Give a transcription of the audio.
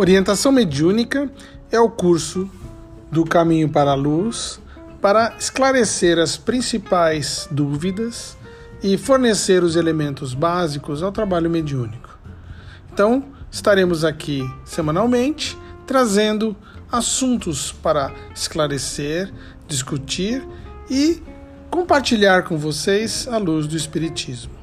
Orientação mediúnica é o curso do caminho para a luz para esclarecer as principais dúvidas e fornecer os elementos básicos ao trabalho mediúnico. Então, estaremos aqui semanalmente trazendo assuntos para esclarecer, discutir e compartilhar com vocês a luz do Espiritismo.